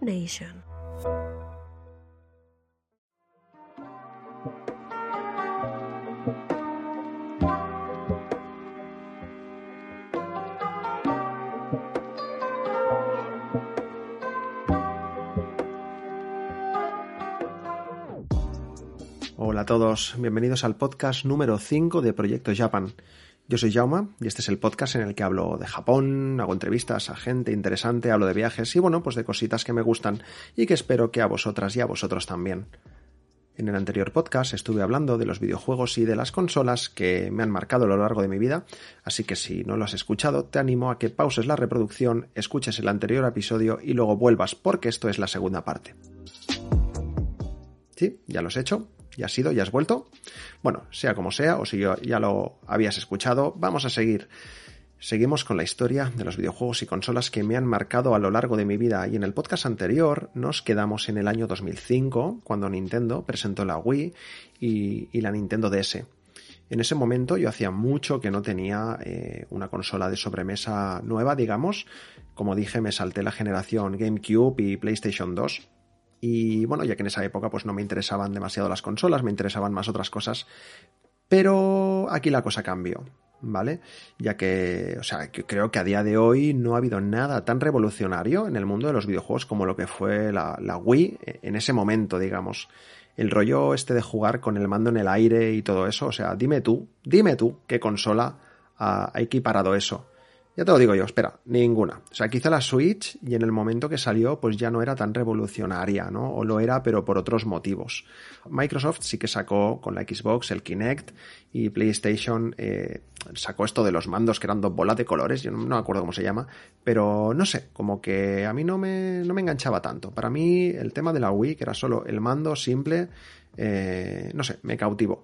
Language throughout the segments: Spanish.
Nation. Hola a todos, bienvenidos al podcast número 5 de Proyecto Japan. Yo soy Jauma y este es el podcast en el que hablo de Japón, hago entrevistas a gente interesante, hablo de viajes y bueno, pues de cositas que me gustan y que espero que a vosotras y a vosotros también. En el anterior podcast estuve hablando de los videojuegos y de las consolas que me han marcado a lo largo de mi vida, así que si no lo has escuchado, te animo a que pauses la reproducción, escuches el anterior episodio y luego vuelvas, porque esto es la segunda parte. Sí, ya lo has hecho, ya has ido, ya has vuelto. Bueno, sea como sea, o si ya lo habías escuchado, vamos a seguir. Seguimos con la historia de los videojuegos y consolas que me han marcado a lo largo de mi vida y en el podcast anterior nos quedamos en el año 2005 cuando Nintendo presentó la Wii y, la Nintendo DS. En ese momento yo hacía mucho que no tenía eh, una consola de sobremesa nueva, digamos. Como dije, me salté la generación GameCube y PlayStation 2 y bueno, ya que en esa época pues no me interesaban demasiado las consolas, me interesaban más otras cosas. Pero aquí la cosa cambió, ¿vale? Ya que, o sea, creo que a día de hoy no ha habido nada tan revolucionario en el mundo de los videojuegos como lo que fue la, la Wii en ese momento, digamos. El rollo este de jugar con el mando en el aire y todo eso, o sea, dime tú, dime tú qué consola ha equiparado eso. Ya te lo digo yo, espera, ninguna. O sea, quizá la Switch y en el momento que salió pues ya no era tan revolucionaria, ¿no? O lo era, pero por otros motivos. Microsoft sí que sacó con la Xbox el Kinect y PlayStation eh, sacó esto de los mandos que eran dos bolas de colores, yo no, me acuerdo cómo se llama, pero no sé, como que a mí no me, no me enganchaba tanto. Para mí el tema de la Wii, que era solo el mando simple, eh, no sé, me cautivó.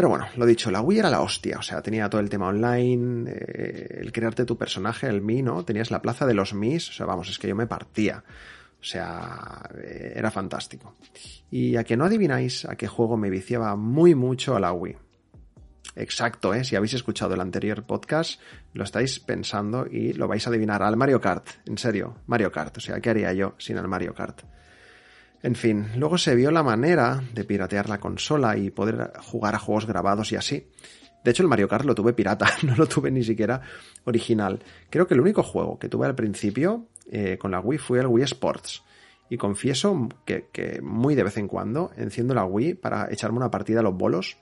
Pero bueno, lo dicho, la Wii era la hostia, o sea, tenía todo el tema online, eh, el crearte tu personaje, el Mi, ¿no? Tenías la plaza de los Mis, o sea, vamos, es que yo me partía. O sea, eh, era fantástico. Y a que no adivináis a qué juego me viciaba muy mucho a la Wii. Exacto, ¿eh? Si habéis escuchado el anterior podcast, lo estáis pensando y lo vais a adivinar al Mario Kart. En serio, Mario Kart. O sea, ¿qué haría yo sin el Mario Kart? En fin, luego se vio la manera de piratear la consola y poder jugar a juegos grabados y así. De hecho, el Mario Kart lo tuve pirata, no lo tuve ni siquiera original. Creo que el único juego que tuve al principio eh, con la Wii fue el Wii Sports. Y confieso que, muy de vez en cuando enciendo la Wii para echarme una partida a los bolos.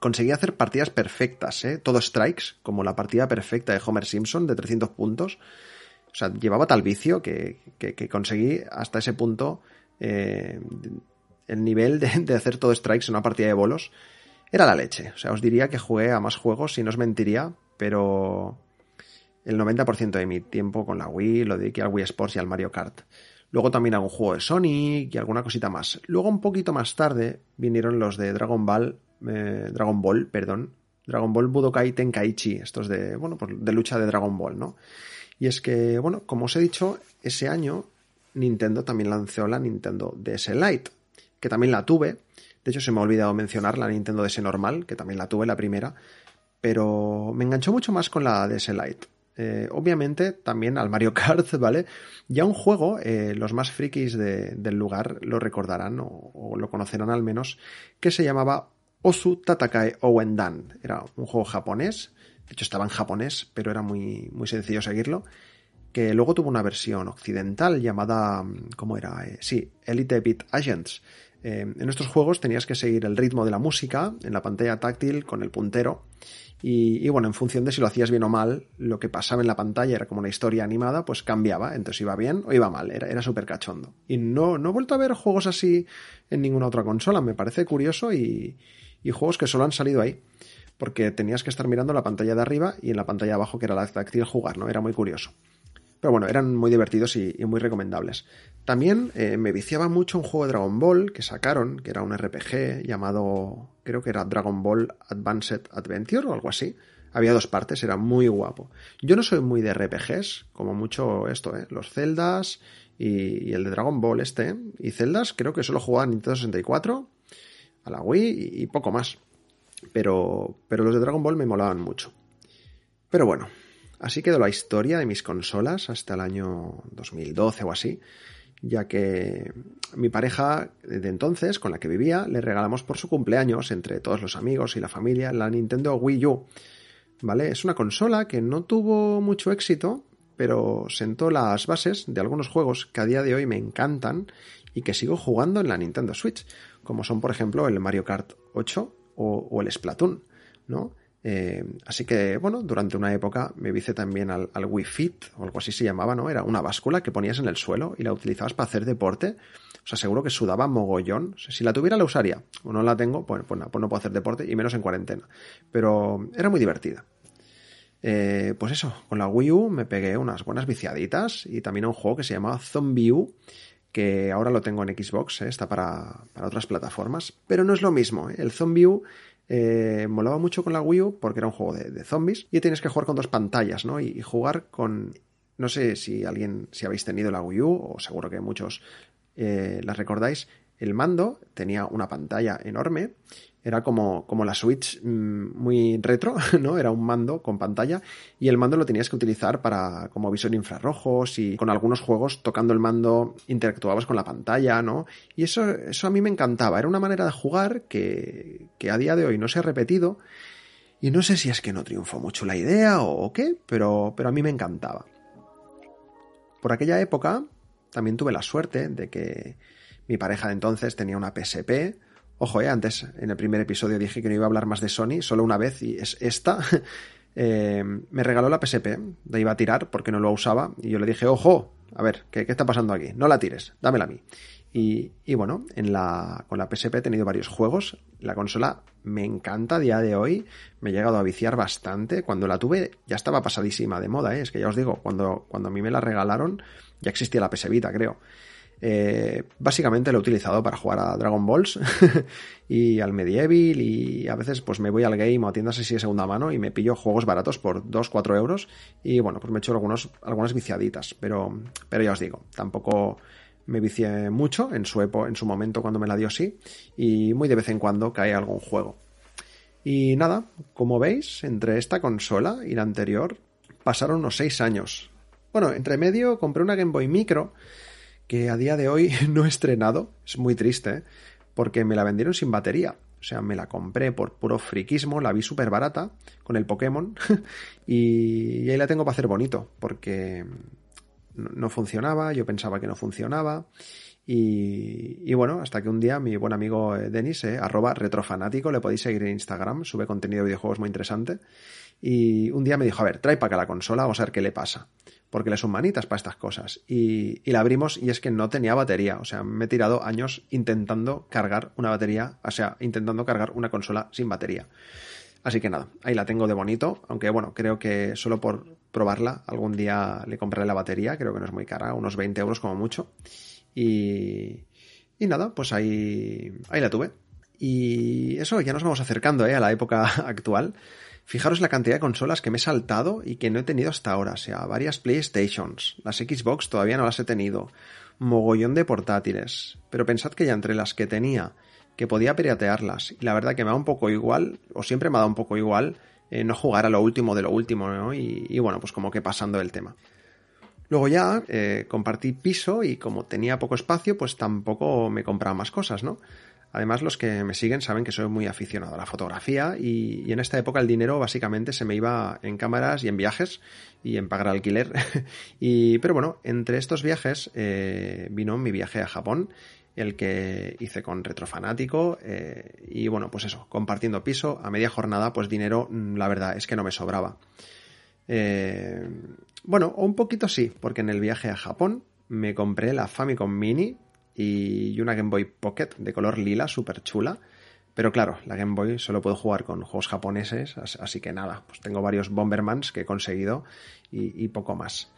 Conseguí hacer partidas perfectas, ¿eh? Todo strikes, como la partida perfecta de Homer Simpson de 300 puntos. O sea, llevaba tal vicio que, que conseguí hasta ese punto eh, el nivel de, hacer todo strikes en una partida de bolos era la leche. O sea, os diría que jugué a más juegos, si no os mentiría, pero el 90% de mi tiempo con la Wii lo dediqué al Wii Sports y al Mario Kart. Luego también un juego de Sonic y alguna cosita más. Luego un poquito más tarde vinieron los de Dragon Ball, eh, Dragon Ball, perdón, Dragon Ball Budokai Tenkaichi, estos de, bueno, pues de lucha de Dragon Ball, ¿no? Y es que, bueno, como os he dicho, ese año Nintendo también lanzó la Nintendo DS Lite, que también la tuve. De hecho, se me ha olvidado mencionar la Nintendo DS normal, que también la tuve la primera, pero me enganchó mucho más con la DS Lite. Eh, obviamente también al Mario Kart, ¿vale? Ya un juego, eh, los más frikis del lugar lo recordarán o, lo conocerán al menos, que se llamaba Osu Tatakae Owendan. Era un juego japonés, de hecho estaba en japonés, pero era muy, muy sencillo seguirlo que luego tuvo una versión occidental llamada, mm, ¿cómo era? Eh, sí, Elite Beat Agents. Eh, en estos juegos tenías que seguir el ritmo de la música en la pantalla táctil con el puntero. Y, bueno, en función de si lo hacías bien o mal, lo que pasaba en la pantalla era como una historia animada, pues cambiaba. Entonces iba bien o iba mal, era, súper cachondo. Y no, no he vuelto a ver juegos así en ninguna otra consola, me parece curioso y, y juegos que solo han salido ahí. Porque tenías que estar mirando la pantalla de arriba y en la pantalla de abajo, que era la táctil, jugar, ¿no? Era muy curioso. Pero bueno, eran muy divertidos y, muy recomendables. También eh, me viciaba mucho un juego de Dragon Ball que sacaron, que era un RPG llamado, creo que era Dragon Ball Advanced Adventure o algo así. Había dos partes, era muy guapo. Yo no soy muy de RPGs, como mucho esto, ¿eh? Los Zeldas y, el de Dragon Ball este. Y Zeldas creo que solo jugaba en Nintendo 64, a la Wii y, poco más. Pero, pero los de Dragon Ball me molaban mucho. Pero bueno, así quedó la historia de mis consolas hasta el año 2012 o así, ya que mi pareja de entonces, con la que vivía, le regalamos por su cumpleaños, entre todos los amigos y la familia, la Nintendo Wii U. ¿Vale? Es una consola que no tuvo mucho éxito, pero sentó las bases de algunos juegos que a día de hoy me encantan y que sigo jugando en la Nintendo Switch, como son por ejemplo el Mario Kart 8 o, el Splatoon, ¿no? Eh, así que, bueno, durante una época me vice también al, Wii Fit, o algo así se llamaba, ¿no? Era una báscula que ponías en el suelo y la utilizabas para hacer deporte. O sea, seguro que sudaba mogollón. si la tuviera la usaría. O no la tengo, pues, pues, pues no puedo hacer deporte y menos en cuarentena. Pero era muy divertida. Eh, pues eso, con la Wii U me pegué unas buenas viciaditas y también a un juego que se llamaba Zombie U, que ahora lo tengo en Xbox, eh, está para, otras plataformas, pero no es lo mismo. El Zombie U eh, molaba mucho con la Wii U porque era un juego de, zombies y tienes que jugar con dos pantallas, ¿no? Y, jugar con... No sé si alguien, si habéis tenido la Wii U, o seguro que muchos eh, la recordáis, el mando tenía una pantalla enorme era como, como la Switch mm, muy retro, ¿no? Era un mando con pantalla y el mando lo tenías que utilizar para como visor infrarrojos y con algunos juegos tocando el mando interactuabas con la pantalla, ¿no? Y eso, eso a mí me encantaba. Era una manera de jugar que, que a día de hoy no se ha repetido y no sé si es que no triunfó mucho la idea o qué, pero, pero a mí me encantaba. Por aquella época también tuve la suerte de que mi pareja de entonces tenía una PSP, Ojo, eh, antes en el primer episodio dije que no iba a hablar más de Sony, solo una vez, y es esta. Eh, me regaló la PSP, la iba a tirar porque no lo usaba, y yo le dije, ojo, a ver, ¿qué, está pasando aquí? No la tires, dámela a mí. Y, y, bueno, en la, con la PSP he tenido varios juegos. La consola me encanta a día de hoy. Me he llegado a viciar bastante. Cuando la tuve ya estaba pasadísima de moda, ¿eh? es que ya os digo, cuando, cuando a mí me la regalaron ya existía la PS Vita, creo. Eh, básicamente lo he utilizado para jugar a Dragon Balls y al Medieval y a veces pues me voy al game o a tiendas así de segunda mano y me pillo juegos baratos por 2-4 euros y bueno, pues me he hecho algunos, algunas viciaditas, pero, pero ya os digo, tampoco me vicié mucho en su, en su momento cuando me la dio sí y muy de vez en cuando cae algún juego. Y nada, como veis, entre esta consola y la anterior pasaron unos 6 años. Bueno, entre medio compré una Game Boy Micro que a día de hoy no he estrenado. Es muy triste, ¿eh? porque me la vendieron sin batería. O sea, me la compré por puro friquismo, la vi súper barata con el Pokémon y, ahí la tengo para hacer bonito, porque no, funcionaba, yo pensaba que no funcionaba y, bueno, hasta que un día mi buen amigo eh, Denis, eh, arroba retrofanático, le podéis seguir en Instagram, sube contenido de videojuegos muy interesante y un día me dijo, a ver, trae para acá la consola, vamos a ver qué le pasa porque le son manitas para estas cosas. Y, la abrimos y es que no tenía batería. O sea, me he tirado años intentando cargar una batería, o sea, intentando cargar una consola sin batería. Así que nada, ahí la tengo de bonito, aunque bueno, creo que solo por probarla algún día le compraré la batería, creo que no es muy cara, unos 20 euros como mucho. Y, y nada, pues ahí, ahí la tuve. Y eso, ya nos vamos acercando ¿eh? a la época actual. Fijaros la cantidad de consolas que me he saltado y que no he tenido hasta ahora, o sea, varias PlayStations, las Xbox todavía no las he tenido, mogollón de portátiles, pero pensad que ya entre las que tenía, que podía piratearlas, y la verdad que me da un poco igual, o siempre me ha dado un poco igual, eh, no jugar a lo último de lo último, ¿no? Y, bueno, pues como que pasando el tema. Luego ya eh, compartí piso y como tenía poco espacio, pues tampoco me compraba más cosas, ¿no? Además, los que me siguen saben que soy muy aficionado a la fotografía y, en esta época el dinero básicamente se me iba en cámaras y en viajes y en pagar alquiler. y, pero bueno, entre estos viajes eh, vino mi viaje a Japón, el que hice con Retrofanático eh, y bueno, pues eso, compartiendo piso a media jornada, pues dinero, mm, la verdad es que no me sobraba. Eh, bueno, un poquito sí, porque en el viaje a Japón me compré la Famicom Mini y una Game Boy Pocket de color lila, súper chula. Pero claro, la Game Boy solo puedo jugar con juegos japoneses, así que nada, pues tengo varios Bombermans que he conseguido y, poco más.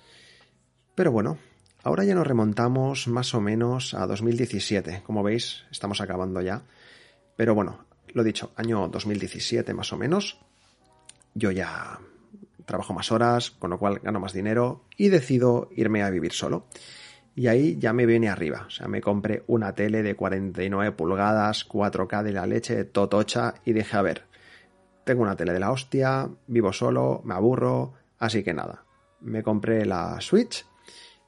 Pero bueno, ahora ya nos remontamos más o menos a 2017. Como veis, estamos acabando ya. Pero bueno, lo dicho, año 2017 más o menos. Yo ya trabajo más horas, con lo cual gano más dinero y decido irme a vivir solo. Y ahí ya me viene arriba. O sea, me compré una tele de 49 pulgadas, 4K de la leche, totocha, y dije, a ver, tengo una tele de la hostia, vivo solo, me aburro, Así que nada, me compré la Switch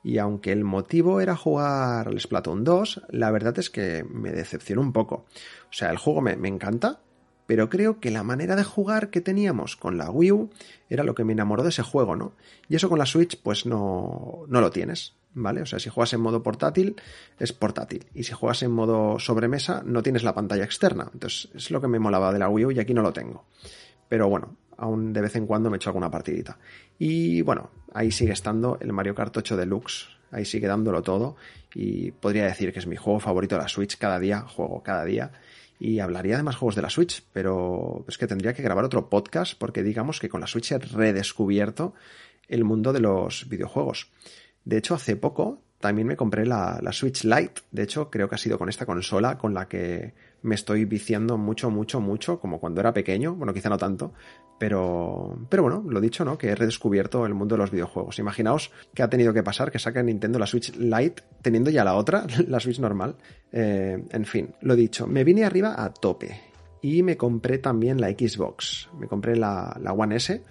y aunque el motivo era jugar al Splatoon 2, la verdad es que me decepcionó un poco. O sea, el juego me, me encanta, pero creo que la manera de jugar que teníamos con la Wii U era lo que me enamoró de ese juego, ¿no? Y eso con la Switch, pues no, no lo tienes, ¿vale? O sea, si juegas en modo portátil, es portátil. Y si juegas en modo sobremesa, no tienes la pantalla externa. Entonces, es lo que me molaba de la Wii U y aquí no lo tengo. Pero bueno, aún de vez en cuando me echo alguna partidita. Y bueno, ahí sigue estando el Mario Kart 8 Deluxe, ahí sigue dándolo todo y podría decir que es mi juego favorito de la Switch, cada día juego, cada día. Y hablaría de más juegos de la Switch, pero es que tendría que grabar otro podcast porque digamos que con la Switch he redescubierto el mundo de los videojuegos. De hecho, hace poco también me compré la, la, Switch Lite. De hecho, creo que ha sido con esta consola con la que me estoy viciando mucho, mucho, mucho, como cuando era pequeño. Bueno, quizá no tanto, pero, pero bueno, lo dicho, ¿no? Que he redescubierto el mundo de los videojuegos. Imaginaos que ha tenido que pasar que saque Nintendo la Switch Lite teniendo ya la otra, la Switch normal. Eh, en fin, lo dicho, me vine arriba a tope. Y me compré también la Xbox. Me compré la, la One S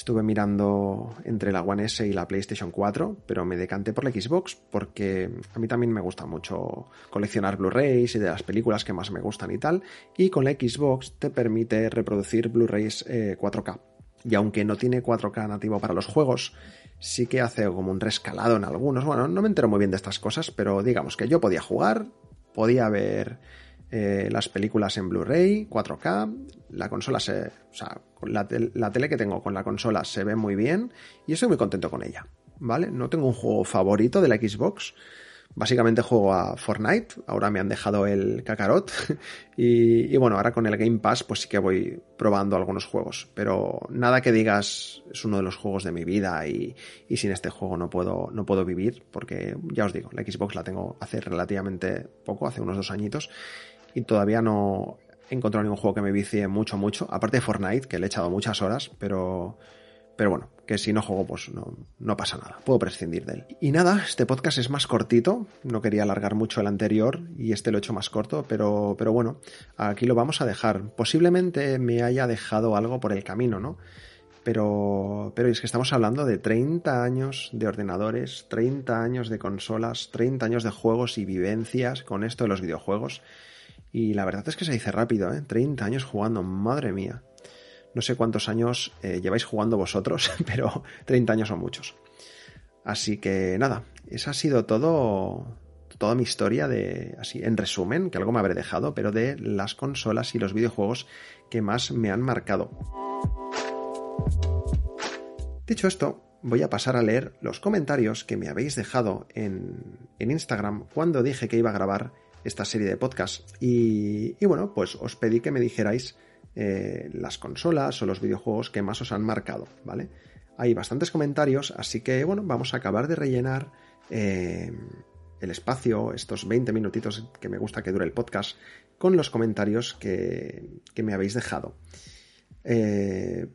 Estuve mirando entre la One S y la PlayStation 4, pero me decanté por la Xbox porque a mí también me gusta mucho coleccionar Blu-rays y de las películas que más me gustan y tal. Y con la Xbox te permite reproducir Blu-rays 4K. Eh, y aunque no tiene 4K nativo para los juegos, sí que hace como un rescalado en algunos. Bueno, no me entero muy bien de estas cosas, pero digamos que yo podía jugar, podía ver eh, las películas en Blu-ray, 4K, la consola se, o sea, la, tele que tengo con la consola se ve muy bien y estoy muy contento con ella, ¿vale? No tengo un juego favorito de la Xbox, básicamente juego a Fortnite, ahora me han dejado el Kakarot. Y, y, bueno, ahora con el Game Pass pues sí que voy probando algunos juegos, pero nada que digas es uno de los juegos de mi vida y, y sin este juego no puedo, no puedo vivir porque ya os digo, la Xbox la tengo hace relativamente poco, hace unos dos añitos y todavía no he encontrado ningún juego que me vicie mucho, mucho. Aparte de Fortnite, que le he echado muchas horas, pero, pero bueno, que si no juego, pues no, no pasa nada. Puedo prescindir de él. Y nada, este podcast es más cortito. No quería alargar mucho el anterior y este lo he hecho más corto, pero, pero bueno, aquí lo vamos a dejar. Posiblemente me haya dejado algo por el camino, ¿no? Pero, pero es que estamos hablando de 30 años de ordenadores, 30 años de consolas, 30 años de juegos y vivencias con esto de los videojuegos. Y la verdad es que se dice rápido, ¿eh? 30 años jugando, madre mía. No sé cuántos años eh, lleváis jugando vosotros, pero 30 años son muchos. Así que nada, esa ha sido todo, toda mi historia de, así, en resumen, que algo me habré dejado, pero de las consolas y los videojuegos que más me han marcado. Dicho esto, voy a pasar a leer los comentarios que me habéis dejado en, en Instagram cuando dije que iba a grabar esta serie de podcasts. Y, bueno, pues os pedí que me dijerais eh, las consolas o los videojuegos que más os han marcado, ¿vale? Hay bastantes comentarios, así que bueno, vamos a acabar de rellenar eh, el espacio, estos 20 minutitos que me gusta que dure el podcast, con los comentarios que, que me habéis dejado. Eh,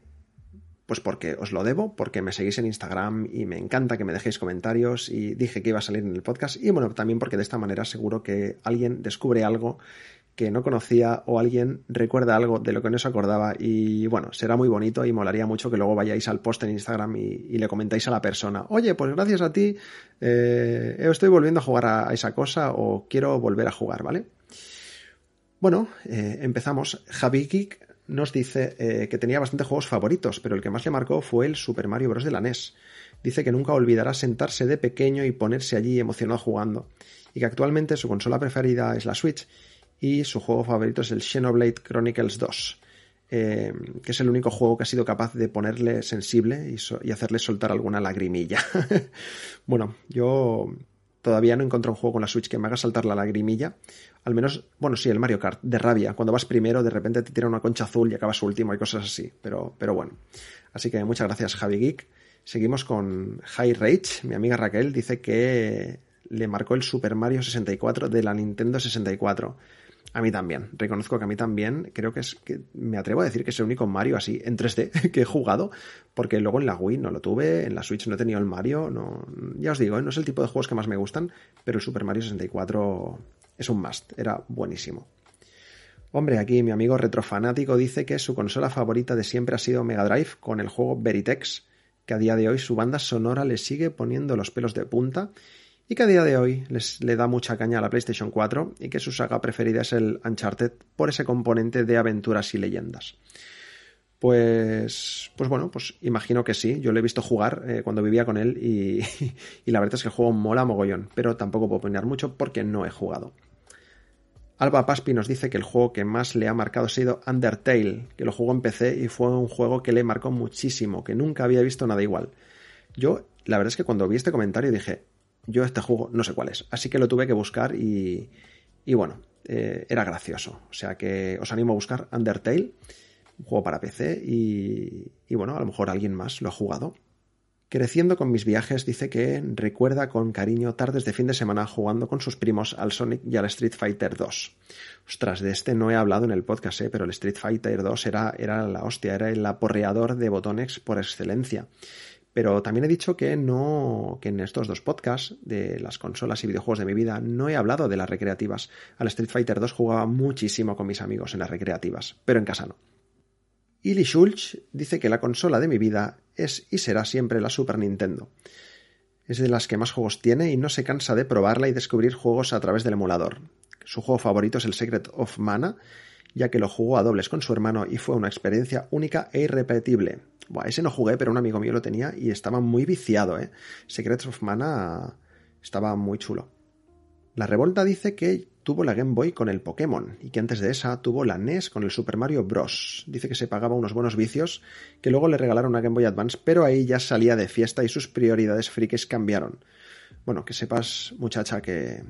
pues porque os lo debo, porque me seguís en Instagram y me encanta que me dejéis comentarios y dije que iba a salir en el podcast y bueno, también porque de esta manera seguro que alguien descubre algo que no conocía o alguien recuerda algo de lo que no se acordaba y bueno, será muy bonito y molaría mucho que luego vayáis al post en Instagram y, le comentáis a la persona, oye, pues gracias a ti eh, estoy volviendo a jugar a, esa cosa o quiero volver a jugar, ¿vale? Bueno, eh, empezamos. Javi Geek nos dice eh, que tenía bastantes juegos favoritos, pero el que más le marcó fue el Super Mario Bros. de la NES. Dice que nunca olvidará sentarse de pequeño y ponerse allí emocionado jugando, y que actualmente su consola preferida es la Switch, y su juego favorito es el Xenoblade Chronicles 2, eh, que es el único juego que ha sido capaz de ponerle sensible y, y hacerle soltar alguna lagrimilla. bueno, yo todavía no encontrado un juego con la Switch que me haga saltar la lagrimilla. Al menos, bueno, sí, el Mario Kart, de rabia. Cuando vas primero, de repente te tira una concha azul y acabas último y cosas así. Pero, pero bueno. Así que muchas gracias, Javi Geek. Seguimos con High Rage. Mi amiga Raquel dice que le marcó el Super Mario 64 de la Nintendo 64. A mí también. Reconozco que a mí también. Creo que es que me atrevo a decir que es el único Mario así en 3D que he jugado. Porque luego en la Wii no lo tuve, en la Switch no he tenido el Mario. No, ya os digo, ¿eh? no es el tipo de juegos que más me gustan. Pero el Super Mario 64 es un must. Era buenísimo. Hombre, aquí mi amigo retrofanático dice que su consola favorita de siempre ha sido Mega Drive con el juego Veritex que a día de hoy su banda sonora le sigue poniendo los pelos de punta y que a día de hoy les, le da mucha caña a la PlayStation 4 y que su saga preferida es el Uncharted por ese componente de aventuras y leyendas. Pues, pues bueno, pues imagino que sí. Yo lo he visto jugar eh, cuando vivía con él y, y, la verdad es que el juego mola mogollón, pero tampoco puedo opinar mucho porque no he jugado. Alba Paspi nos dice que el juego que más le ha marcado ha sido Undertale, que lo jugó en PC y fue un juego que le marcó muchísimo, que nunca había visto nada igual. Yo, la verdad es que cuando vi este comentario dije, yo este juego no sé cuál es, así que lo tuve que buscar y, y bueno, eh, era gracioso. O sea que os animo a buscar Undertale, un juego para PC y, y bueno, a lo mejor alguien más lo ha jugado. Creciendo con mis viajes, dice que recuerda con cariño tardes de fin de semana jugando con sus primos al Sonic y al Street Fighter 2. Ostras, de este no he hablado en el podcast, ¿eh? pero el Street Fighter 2 era, era la hostia, era el aporreador de botones por excelencia. Pero también he dicho que no, que en estos dos podcasts de las consolas y videojuegos de mi vida no he hablado de las recreativas. Al Street Fighter 2 jugaba muchísimo con mis amigos en las recreativas, pero en casa no. Ili Schulch dice que la consola de mi vida es y será siempre la Super Nintendo. Es de las que más juegos tiene y no se cansa de probarla y descubrir juegos a través del emulador. Su juego favorito es el Secret of Mana, ya que lo jugó a dobles con su hermano y fue una experiencia única e irrepetible. Buah, ese no jugué, pero un amigo mío lo tenía y estaba muy viciado, ¿eh? Secrets of Mana estaba muy chulo. La Revolta dice que tuvo la Game Boy con el Pokémon y que antes de esa tuvo la NES con el Super Mario Bros. Dice que se pagaba unos buenos vicios, que luego le regalaron una Game Boy Advance, pero ahí ya salía de fiesta y sus prioridades frikis cambiaron. Bueno, que sepas, muchacha, que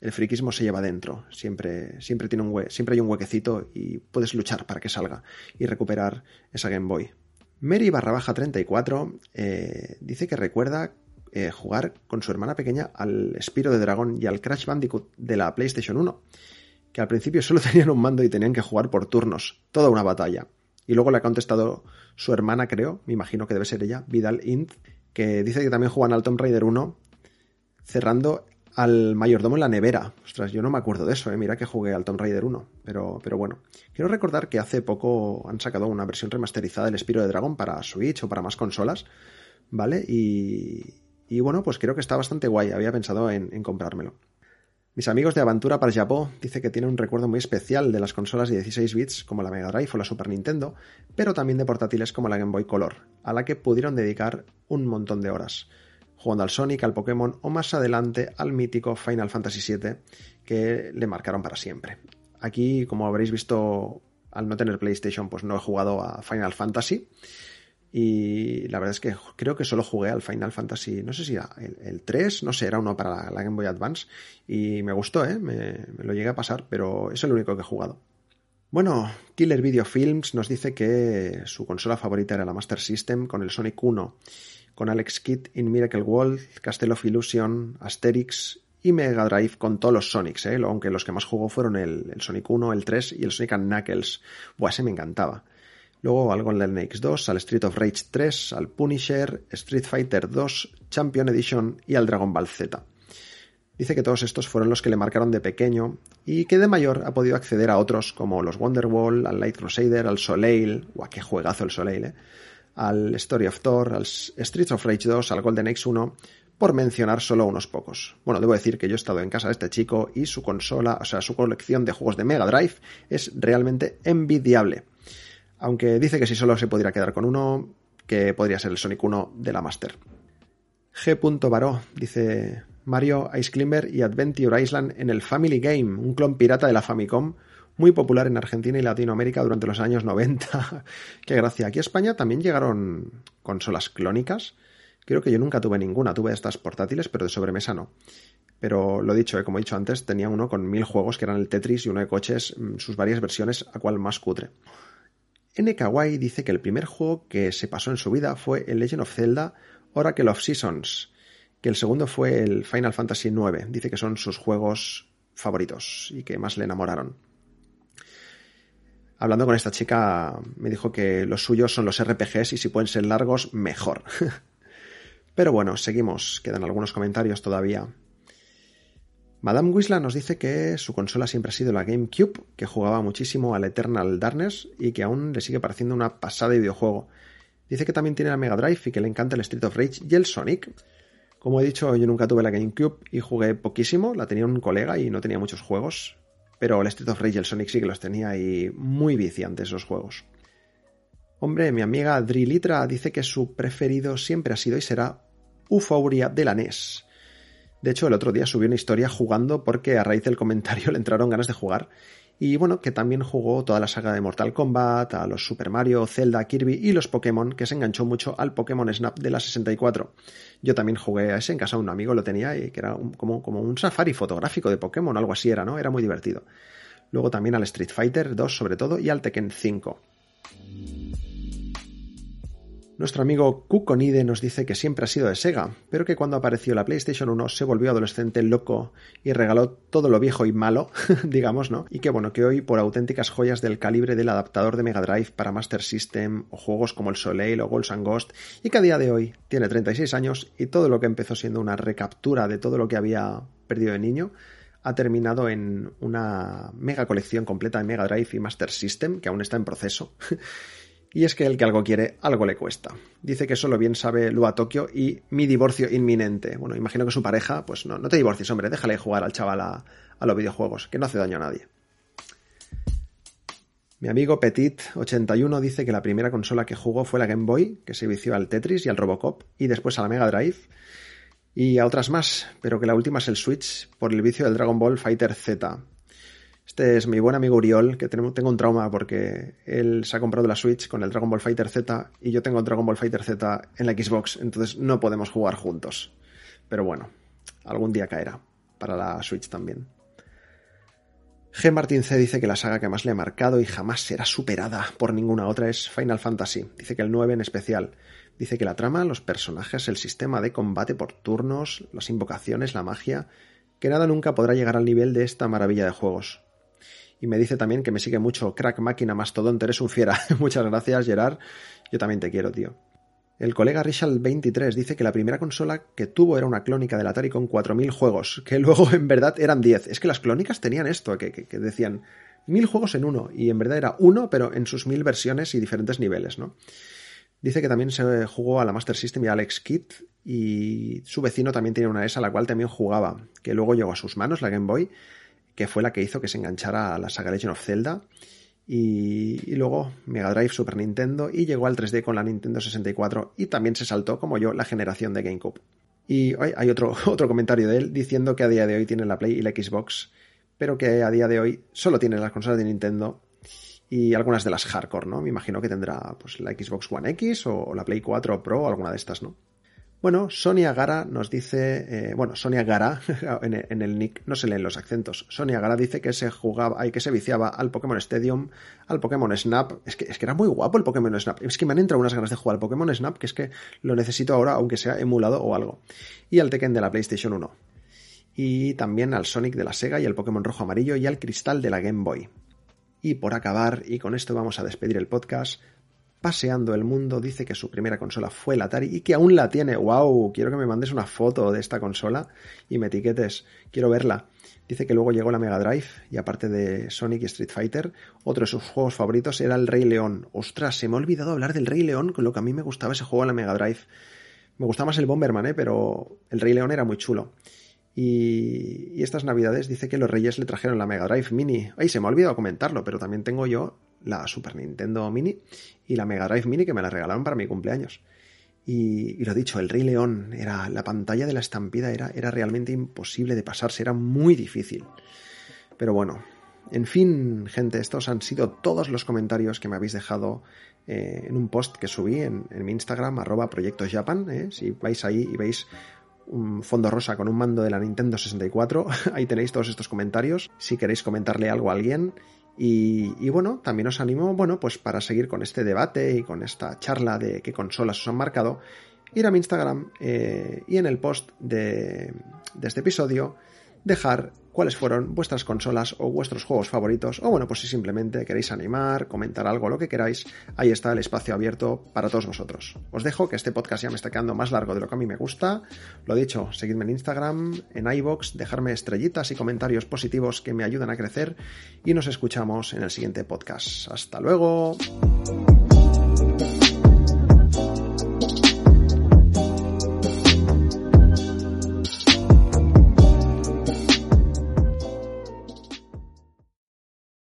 el friquismo se lleva dentro. Siempre, siempre, tiene un siempre hay un huequecito y puedes luchar para que salga y recuperar esa Game Boy. Mary barra baja 34 eh, dice que recuerda eh, jugar con su hermana pequeña al Spiro de Dragón y al Crash Bandicoot de la PlayStation 1, que al principio solo tenían un mando y tenían que jugar por turnos, toda una batalla. Y luego le ha contestado su hermana, creo, me imagino que debe ser ella, Vidal Int, que dice que también juegan al Tomb Raider 1, cerrando al mayordomo en la nevera. Ostras, yo no me acuerdo de eso, ¿eh? mira que jugué al Tomb Raider 1, pero, pero bueno. Quiero recordar que hace poco han sacado una versión remasterizada del Espiro de Dragón para Switch o para más consolas, ¿vale? Y, y bueno, pues creo que está bastante guay, había pensado en, comprármelo. Mis amigos de Aventura para Japón dice que tiene un recuerdo muy especial de las consolas de 16 bits como la Mega Drive o la Super Nintendo, pero también de portátiles como la Game Boy Color, a la que pudieron dedicar un montón de horas jugando al Sonic, al Pokémon o más adelante al mítico Final Fantasy VII que le marcaron para siempre. Aquí, como habréis visto, al no tener PlayStation, pues no he jugado a Final Fantasy. Y la verdad es que creo que solo jugué al Final Fantasy, no sé si era el, 3, no sé, era uno para la, Game Boy Advance. Y me gustó, ¿eh? Me, me, lo llegué a pasar, pero es el único que he jugado. Bueno, Killer Video Films nos dice que su consola favorita era la Master System con el Sonic 1 con Alex Kidd in Miracle World, Castle of Illusion, Asterix y Mega Drive con todos los Sonics, ¿eh? aunque los que más jugó fueron el, Sonic 1, el 3 y el Sonic Knuckles. Buah, ese me encantaba. Luego al Golden Lakes 2, al Street of Rage 3, al Punisher, Street Fighter 2, Champion Edition y al Dragon Ball Z. Dice que todos estos fueron los que le marcaron de pequeño y que de mayor ha podido acceder a otros como los Wonderwall, al Light Crusader, al Soleil, guau, qué juegazo el Soleil, eh al Story of Thor, al Streets of Rage 2, al Golden Axe 1, por mencionar solo unos pocos. Bueno, debo decir que yo he estado en casa de este chico y su consola, o sea, su colección de juegos de Mega Drive es realmente envidiable. Aunque dice que si solo se podría quedar con uno, que podría ser el Sonic 1 de la Master. G. Baró dice Mario Ice Climber y Adventure Island en el Family Game, un clon pirata de la Famicom muy popular en Argentina y Latinoamérica durante los años 90. Qué gracia. Aquí a España también llegaron consolas clónicas. Creo que yo nunca tuve ninguna, tuve estas portátiles, pero de sobremesa no. Pero lo dicho, eh, como he dicho antes, tenía uno con mil juegos que eran el Tetris y uno de coches, mm, sus varias versiones, a cual más cutre. N. Dice que el primer juego que se pasó en su vida fue el Legend of Zelda Oracle of Seasons, que el segundo fue el Final Fantasy IX. Dice que son sus juegos favoritos y que más le enamoraron hablando con esta chica, me dijo que los suyos son los RPGs y si pueden ser largos, mejor. Pero bueno, seguimos, quedan algunos comentarios todavía. Madame Wisla nos dice que su consola siempre ha sido la GameCube, que jugaba muchísimo al Eternal Darkness y que aún le sigue pareciendo una pasada de videojuego. Dice que también tiene la Mega Drive y que le encanta el Street of Rage y el Sonic. Como he dicho, yo nunca tuve la GameCube y jugué poquísimo, la tenía un colega y no tenía muchos juegos, pero el Street of Rage y el Sonic sí que los tenía y muy viciantes esos juegos. Hombre, mi amiga Drilitra dice que su preferido siempre ha sido y será Euphoria de la NES. De hecho, el otro día subió una historia jugando porque a raíz del comentario le entraron ganas de jugar. Y bueno, que también jugó toda la saga de Mortal Kombat, a los Super Mario, Zelda, Kirby y los Pokémon, que se enganchó mucho al Pokémon Snap de la 64. Yo también jugué a ese en casa, un amigo lo tenía y que era como, como un safari fotográfico de Pokémon, algo así era, ¿no? Era muy divertido. Luego también al Street Fighter 2 sobre todo y al Tekken 5. Nuestro amigo Kukonide nos dice que siempre ha sido de Sega, pero que cuando apareció la PlayStation 1 se volvió adolescente loco y regaló todo lo viejo y malo, digamos, ¿no? Y que bueno, que hoy por auténticas joyas del calibre del adaptador de Mega Drive para Master System o juegos como el Soleil o Ghosts and Ghost, y que a día de hoy tiene 36 años y todo lo que empezó siendo una recaptura de todo lo que había perdido de niño, ha terminado en una mega colección completa de Mega Drive y Master System, que aún está en proceso. Y es que el que algo quiere, algo le cuesta. Dice que solo bien sabe Lua Tokio y mi divorcio inminente. Bueno, imagino que su pareja, pues no, no te divorcies, hombre, déjale jugar al chaval a, a los videojuegos, que no hace daño a nadie. Mi amigo Petit81 dice que la primera consola que jugó fue la Game Boy, que se vició al Tetris y al Robocop, y después a la Mega Drive, y a otras más, pero que la última es el Switch por el vicio del Dragon Ball Fighter Z. Este es mi buen amigo Uriol, que tengo, un trauma porque él se ha comprado la Switch con el Dragon Ball Fighter Z y yo tengo el Dragon Ball Fighter Z en la Xbox, entonces no podemos jugar juntos. Pero bueno, algún día caerá para la Switch también. G. Martin C. dice que la saga que más le ha marcado y jamás será superada por ninguna otra es Final Fantasy. Dice que el 9 en especial. Dice que la trama, los personajes, el sistema de combate por turnos, las invocaciones, la magia, que nada nunca podrá llegar al nivel de esta maravilla de juegos. Y me dice también que me sigue mucho Crack Máquina Mastodonte, eres un fiera. Muchas gracias, Gerard. Yo también te quiero, tío. El colega Richard23 dice que la primera consola que tuvo era una clónica del Atari con 4.000 juegos, que luego en verdad eran 10. Es que las clónicas tenían esto, que, decían 1.000 juegos en uno, y en verdad era uno, pero en sus 1.000 versiones y diferentes niveles, ¿no? Dice que también se jugó a la Master System y a Alex Kidd, y su vecino también tenía una ESA la cual también jugaba, que luego llegó a sus manos, la Game Boy, que fue la que hizo que se enganchara a la saga Legend of Zelda. Y, luego Mega Drive, Super Nintendo y llegó al 3D con la Nintendo 64 y también se saltó, como yo, la generación de GameCube. Y hay otro, otro comentario de él diciendo que a día de hoy tiene la Play y la Xbox, pero que a día de hoy solo tiene las consolas de Nintendo y algunas de las hardcore, ¿no? Me imagino que tendrá pues la Xbox One X o la Play 4 Pro o alguna de estas, ¿no? Bueno, Sonia Gara nos dice, eh, bueno, Sonia Gara, en, el nick no se leen los acentos. Sonia Gara dice que se jugaba, y que se viciaba al Pokémon Stadium, al Pokémon Snap. Es que, es que era muy guapo el Pokémon Snap. Es que me han entrado unas ganas de jugar al Pokémon Snap, que es que lo necesito ahora, aunque sea emulado o algo. Y al Tekken de la PlayStation 1. Y también al Sonic de la Sega y al Pokémon Rojo Amarillo y al Cristal de la Game Boy. Y por acabar, y con esto vamos a despedir el podcast, paseando el mundo, dice que su primera consola fue el Atari y que aún la tiene. ¡Wow! Quiero que me mandes una foto de esta consola y me etiquetes. Quiero verla. Dice que luego llegó la Mega Drive y aparte de Sonic y Street Fighter, otro de sus juegos favoritos era el Rey León. Ostras, se me ha olvidado hablar del Rey León con lo que a mí me gustaba ese juego en la Mega Drive. Me gustaba más el Bomberman, ¿eh? pero el Rey León era muy chulo. Y, y, estas navidades dice que los reyes le trajeron la Mega Drive Mini. Ay, se me ha olvidado comentarlo, pero también tengo yo la Super Nintendo Mini y la Mega Drive Mini que me la regalaron para mi cumpleaños. Y, lo dicho, el Rey León, era, la pantalla de la estampida era, era realmente imposible de pasarse, era muy difícil. Pero bueno, en fin, gente, estos han sido todos los comentarios que me habéis dejado eh, en un post que subí en, mi Instagram, arroba Proyectos Japan. Eh. Si vais ahí y veis un fondo rosa con un mando de la Nintendo 64, ahí tenéis todos estos comentarios. Si queréis comentarle algo a alguien, y, bueno, también os animo, bueno, pues para seguir con este debate y con esta charla de qué consolas os han marcado, ir a mi Instagram eh, y en el post de, de este episodio dejar cuáles fueron vuestras consolas o vuestros juegos favoritos, o bueno, pues si simplemente queréis animar, comentar algo, lo que queráis, ahí está el espacio abierto para todos vosotros. Os dejo que este podcast ya me está quedando más largo de lo que a mí me gusta. Lo dicho, seguidme en Instagram, en iBox, dejarme estrellitas y comentarios positivos que me ayudan a crecer y nos escuchamos en el siguiente podcast. Hasta luego.